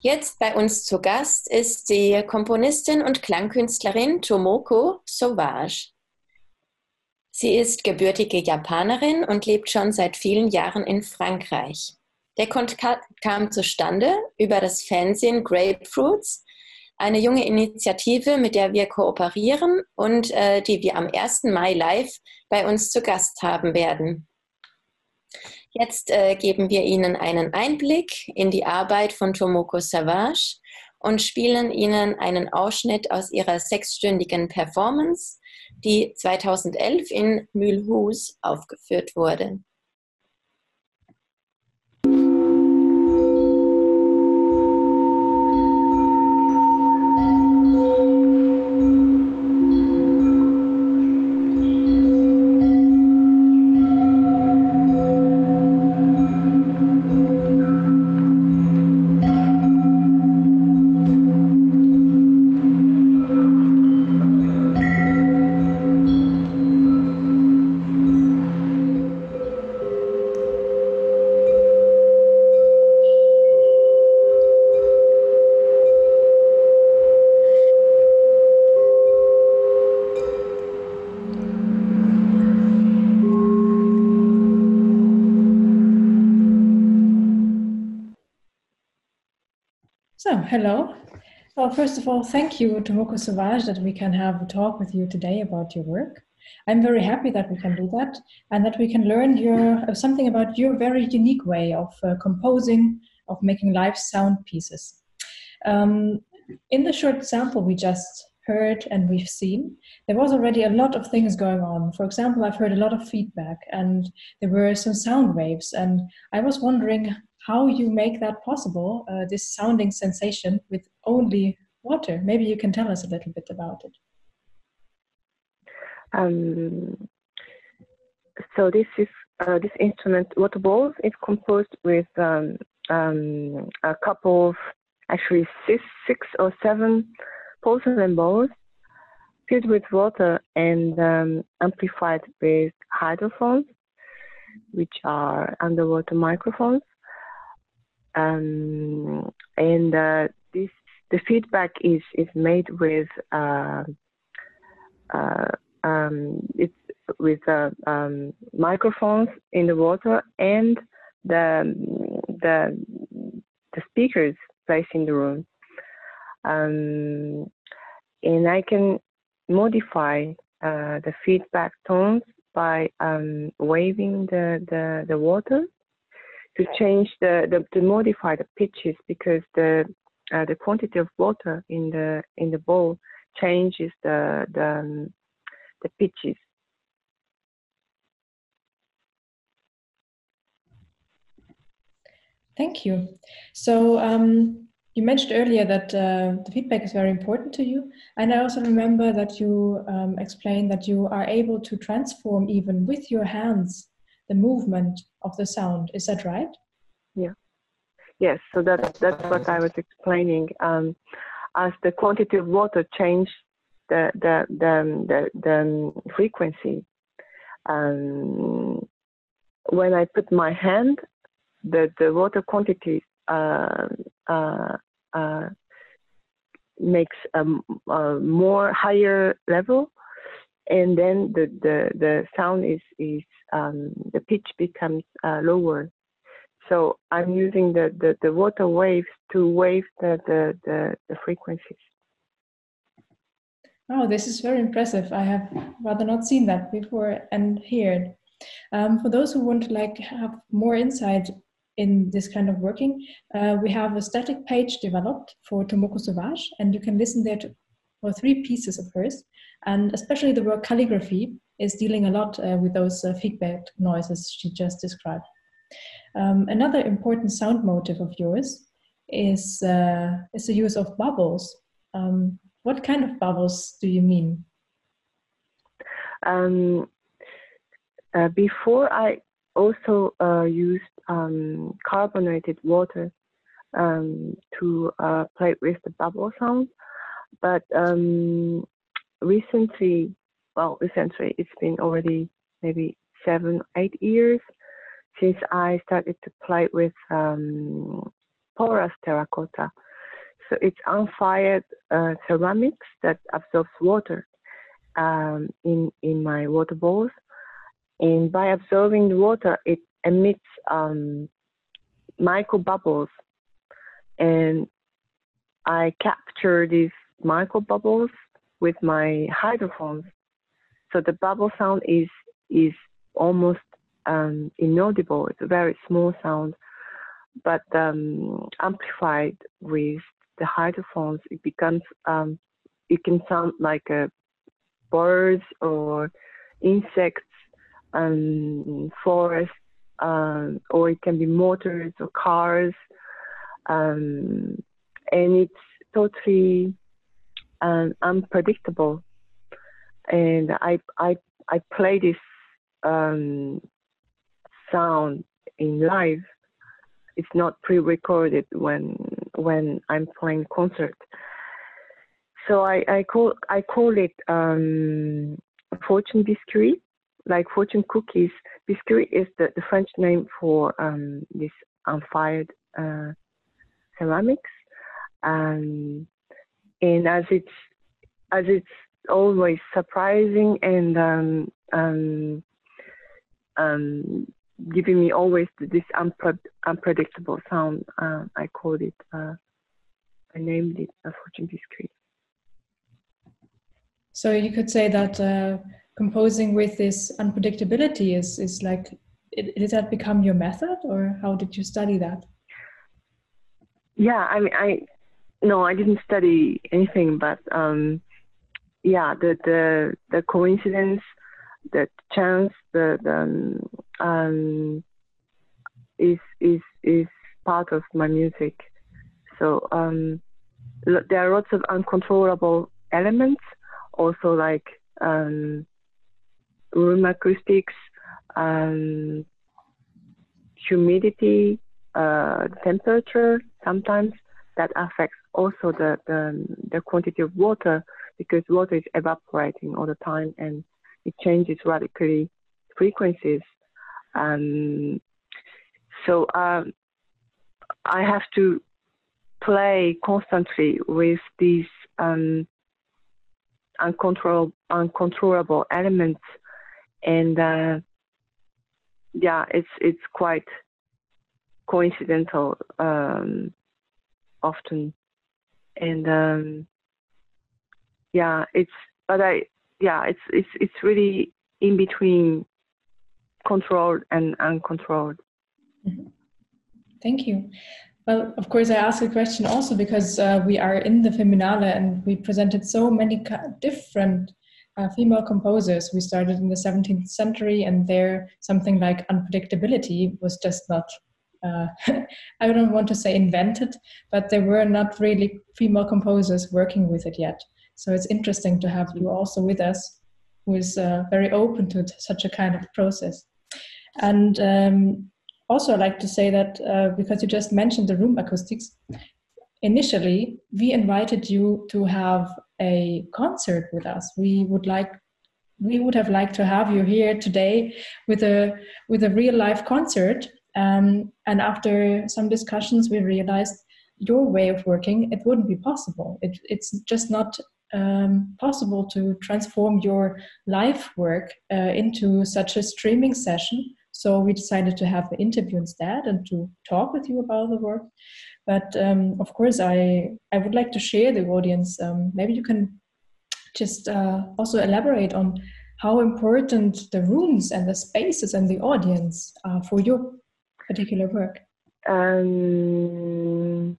Jetzt bei uns zu Gast ist die Komponistin und Klangkünstlerin Tomoko Sauvage. Sie ist gebürtige Japanerin und lebt schon seit vielen Jahren in Frankreich. Der Kontakt kam zustande über das Fernsehen Grapefruits, eine junge Initiative, mit der wir kooperieren und äh, die wir am 1. Mai live bei uns zu Gast haben werden. Jetzt äh, geben wir Ihnen einen Einblick in die Arbeit von Tomoko Savage und spielen Ihnen einen Ausschnitt aus ihrer sechsstündigen Performance, die 2011 in Mulhouse aufgeführt wurde. Hello. Well, first of all, thank you, to Tomoko Sauvage, that we can have a talk with you today about your work. I'm very happy that we can do that and that we can learn your, uh, something about your very unique way of uh, composing, of making live sound pieces. Um, in the short sample we just heard and we've seen, there was already a lot of things going on. For example, I've heard a lot of feedback and there were some sound waves. And I was wondering how you make that possible, uh, this sounding sensation with only water. Maybe you can tell us a little bit about it. Um, so this is uh, this instrument, water balls, is composed with um, um, a couple of actually six, six or seven porcelain balls filled with water and um, amplified with hydrophones, which are underwater microphones um, and uh, this the feedback is is made with uh, uh, um, it's with uh, um, microphones in the water and the the the speakers placed in the room, um, and I can modify uh, the feedback tones by um, waving the, the the water to change the, the to modify the pitches because the uh, the quantity of water in the in the bowl changes the the, um, the pitches. Thank you. So um, you mentioned earlier that uh, the feedback is very important to you, and I also remember that you um, explained that you are able to transform even with your hands the movement of the sound. Is that right? Yeah. Yes. So that's that's what I was explaining. Um, as the quantity of water changed the the the the, the frequency. Um, when I put my hand, the the water quantity uh, uh, uh, makes a, a, more higher level, and then the the the sound is is um, the pitch becomes uh, lower. So I'm using the, the, the water waves to wave the, the, the, the frequencies. Oh, this is very impressive. I have rather not seen that before and heard. Um, for those who want to like have more insight in this kind of working, uh, we have a static page developed for Tomoko Sauvage, and you can listen there to, for three pieces of hers. And especially the work calligraphy is dealing a lot uh, with those uh, feedback noises she just described. Um, another important sound motive of yours is, uh, is the use of bubbles. Um, what kind of bubbles do you mean? Um, uh, before I also uh, used um, carbonated water um, to uh, play with the bubble sound, but um, recently, well, recently it's been already maybe seven, eight years since I started to play with um, porous terracotta, so it's unfired uh, ceramics that absorbs water um, in in my water bowls, and by absorbing the water, it emits um, micro bubbles, and I capture these micro bubbles with my hydrophones. So the bubble sound is is almost um, inaudible. It's a very small sound, but um, amplified with the hydrophones, it becomes um, it can sound like birds or insects, um, forests, um, or it can be motors or cars, um, and it's totally um, unpredictable. And I I I play this um, sound in live. It's not pre-recorded when when I'm playing concert. So I, I call I call it um, fortune biscuit, like fortune cookies. Biscuit is the, the French name for um, this unfired uh, ceramics. Um, and as it's as it's always surprising and um, um, um, giving me always this unpre- unpredictable sound. Uh, I called it. Uh, I named it a fortune biscuit. So you could say that uh, composing with this unpredictability is is like it, did that become your method, or how did you study that? Yeah, I mean, I no, I didn't study anything, but um, yeah, the the the coincidence, the chance, the the um, um is is is part of my music. So um, there are lots of uncontrollable elements also like um, room acoustics, um, humidity, uh, temperature sometimes that affects also the, the, the quantity of water because water is evaporating all the time and it changes radically frequencies. Um, so um, I have to play constantly with these um, uncontrollable, uncontrollable elements, and uh, yeah, it's it's quite coincidental um, often, and um, yeah, it's but I yeah, it's it's it's really in between controlled and uncontrolled. Mm-hmm. Thank you. Well, of course, I ask a question also because uh, we are in the Feminale and we presented so many different uh, female composers. We started in the 17th century, and there something like unpredictability was just not. Uh, I don't want to say invented, but there were not really female composers working with it yet. So it's interesting to have you also with us, who is uh, very open to such a kind of process. And um, also I'd like to say that uh, because you just mentioned the room acoustics, initially we invited you to have a concert with us. We would like we would have liked to have you here today with a with a real live concert. Um, and after some discussions, we realized your way of working it wouldn't be possible. It, it's just not um, possible to transform your live work uh, into such a streaming session so we decided to have an interview instead and to talk with you about the work. But um, of course, I, I would like to share the audience. Um, maybe you can just uh, also elaborate on how important the rooms and the spaces and the audience are for your particular work. Um,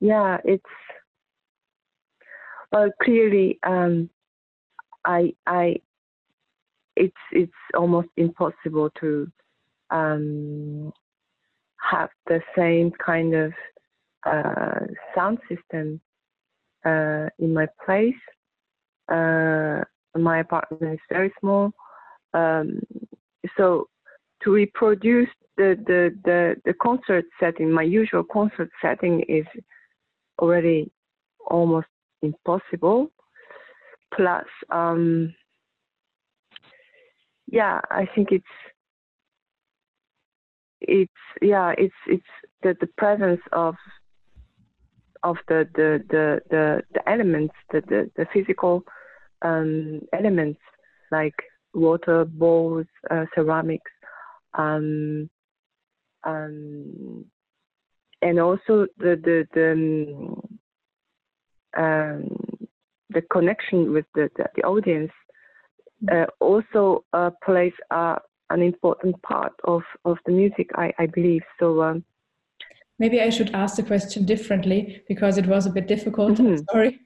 yeah, it's well clearly. Um, I I it's it's almost impossible to um, have the same kind of uh, sound system uh, in my place. Uh, my apartment is very small, um, so to reproduce the, the, the, the concert setting, my usual concert setting is already almost impossible. Plus, um, yeah, I think it's it's yeah, it's it's the the presence of of the the the the, the elements, the the, the physical um, elements like water, bowls, uh, ceramics, um, um, and also the the the, um, um the connection with the the, the audience uh, also uh, plays an important part of of the music, I I believe. So. Um, Maybe I should ask the question differently because it was a bit difficult. Mm-hmm. Sorry.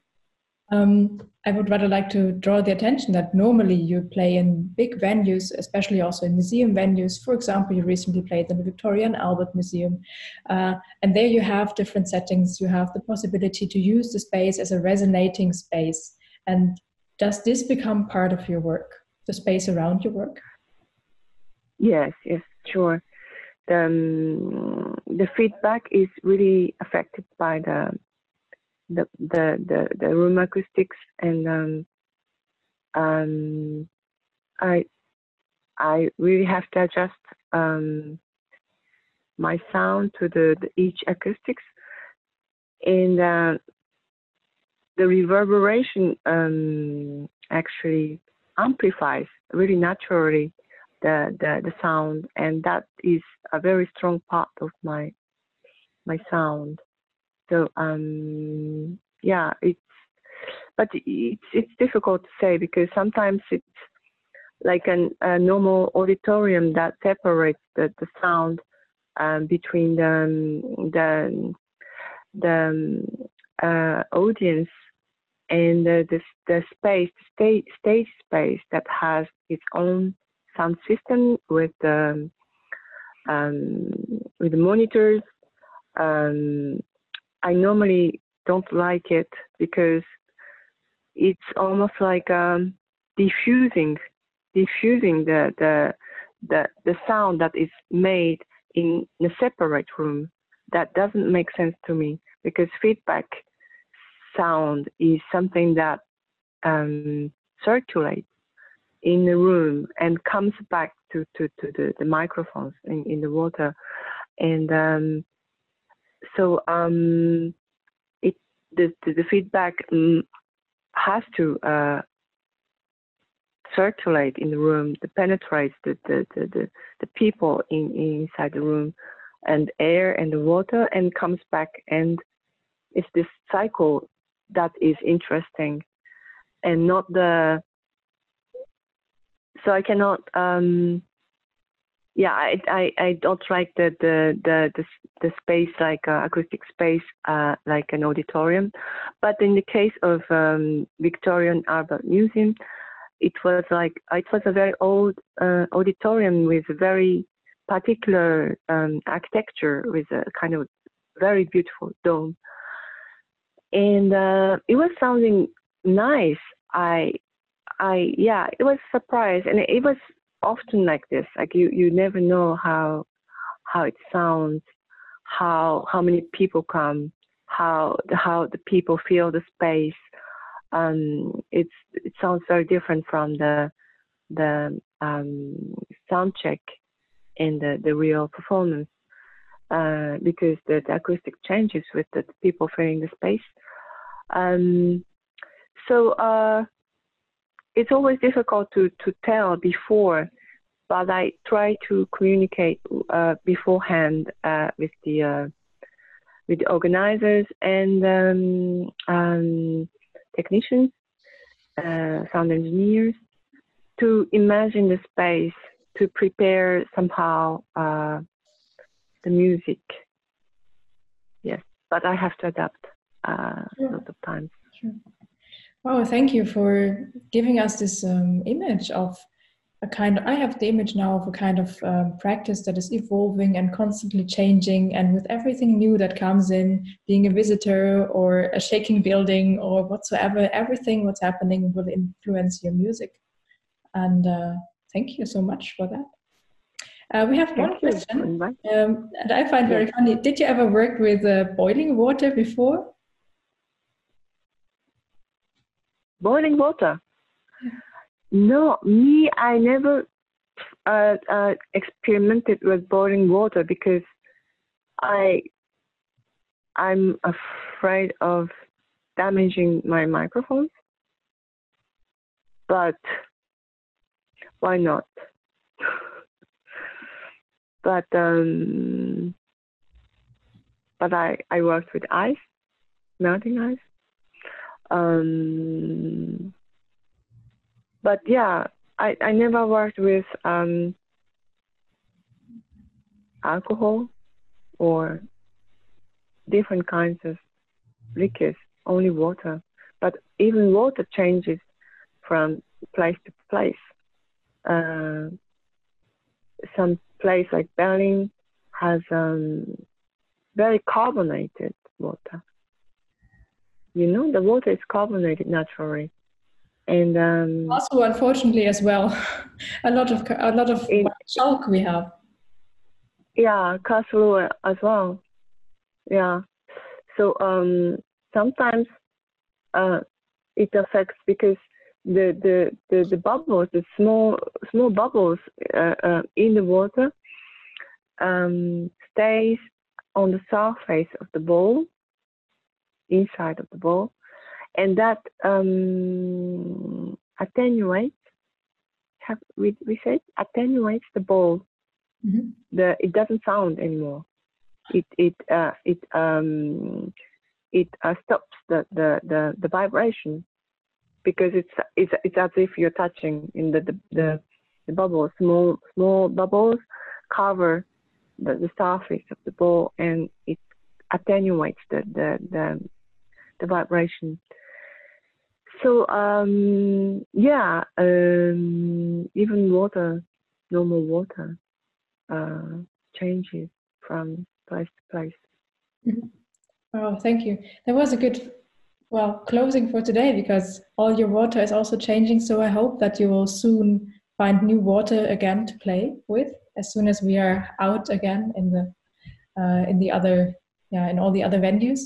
Um, I would rather like to draw the attention that normally you play in big venues, especially also in museum venues. For example, you recently played in the Victoria and Albert Museum. Uh, and there you have different settings. You have the possibility to use the space as a resonating space. And does this become part of your work, the space around your work? Yes, yes, sure. The, um, the feedback is really affected by the the the the, the room acoustics and um, um, I I really have to adjust um, my sound to the, the each acoustics. And uh, the reverberation um, actually amplifies really naturally the, the the sound. And that is a very strong part of my my sound so um, yeah, it's but it's it's difficult to say because sometimes it's like an, a normal auditorium that separates the, the sound um, between the the the uh, audience and the, the, the space, the stage, stage space that has its own sound system with um, um, with the monitors, um, I normally don't like it because it's almost like um, diffusing, diffusing the, the the the sound that is made in a separate room. That doesn't make sense to me because feedback sound is something that um, circulates in the room and comes back to, to, to the, the microphones in, in the water. And um, so um, it the, the, the feedback um, has to uh, circulate in the room, to penetrate the, the, the, the, the people in, inside the room and air and the water and comes back and it's this cycle that is interesting and not the so I cannot um, yeah, I, I, I don't like the the the the, the space like uh, acoustic space uh, like an auditorium, but in the case of um, Victoria and Albert Museum, it was like it was a very old uh, auditorium with a very particular um, architecture with a kind of very beautiful dome, and uh, it was sounding nice. I I yeah, it was a surprise, and it was often like this. Like you, you never know how how it sounds, how how many people come, how how the people feel the space. Um, it's it sounds very different from the the um, sound check in the the real performance uh, because the, the, acoustic changes with the people feeling the space. Um, so uh, it's always difficult to, to tell before, but I try to communicate uh, beforehand uh, with the uh, with the organizers and um, um, technicians, uh, sound engineers, to imagine the space, to prepare somehow uh, the music. Yes, but I have to adapt uh, sure. a lot of times. Sure. Oh, thank you for giving us this um, image of a kind of, I have the image now of a kind of um, practice that is evolving and constantly changing, and with everything new that comes in, being a visitor or a shaking building or whatsoever, everything what's happening will influence your music. And uh, thank you so much for that. Uh, we have one question, um, and I find very funny. Did you ever work with uh, boiling water before? Boiling water. No, me, I never uh, uh, experimented with boiling water because I, I'm afraid of damaging my microphones, but why not? but um, but I I worked with ice, melting ice. Um, but yeah, I I never worked with um, alcohol or different kinds of liquids, only water. But even water changes from place to place. Uh, some place like Berlin has um, very carbonated water. You know, the water is carbonated naturally, and um, also unfortunately as well, a lot of a lot of chalk we have. Yeah, Karlsruhe as well. Yeah, so um, sometimes uh, it affects because the, the, the, the bubbles, the small small bubbles uh, uh, in the water um, stays on the surface of the bowl, inside of the ball, and that um, attenuates. Have we, we said attenuates the ball? Mm-hmm. The it doesn't sound anymore. It it uh, it um, it uh, stops the, the, the, the vibration because it's it's it's as if you're touching in the the, the, the bubbles, small small bubbles cover the, the surface of the ball and it attenuates the the the, the vibration. So um, yeah, um, even water, normal water, uh, changes from place to place. Mm-hmm. Oh, thank you. That was a good, well, closing for today because all your water is also changing. So I hope that you will soon find new water again to play with as soon as we are out again in the uh, in the other yeah in all the other venues.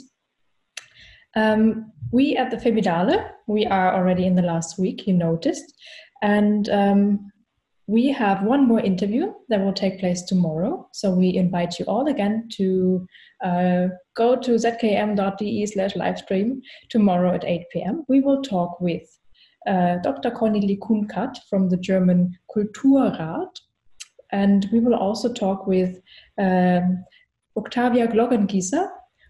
Um, we at the Feminale, we are already in the last week. You noticed, and um, we have one more interview that will take place tomorrow. So we invite you all again to uh, go to zkm.de slash livestream tomorrow at 8 p.m. We will talk with uh, Dr. Cornelie Kunkat from the German Kulturrat. And we will also talk with um, Octavia Glockengieser,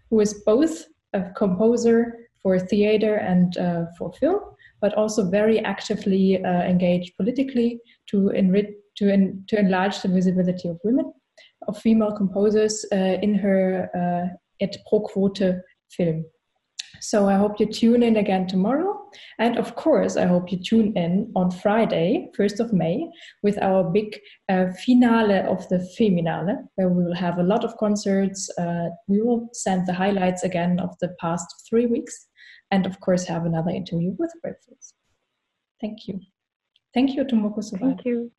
who is both a composer for theater and uh, for film, but also very actively uh, engaged politically to enrich to, en- to enlarge the visibility of women, of female composers uh, in her uh, Et Pro Quote film. So I hope you tune in again tomorrow. And of course, I hope you tune in on Friday, 1st of May, with our big uh, finale of the Feminale, where we will have a lot of concerts. Uh, we will send the highlights again of the past three weeks and of course have another interview with Grapefruits. Thank you. Thank you, Tomoko Thank you.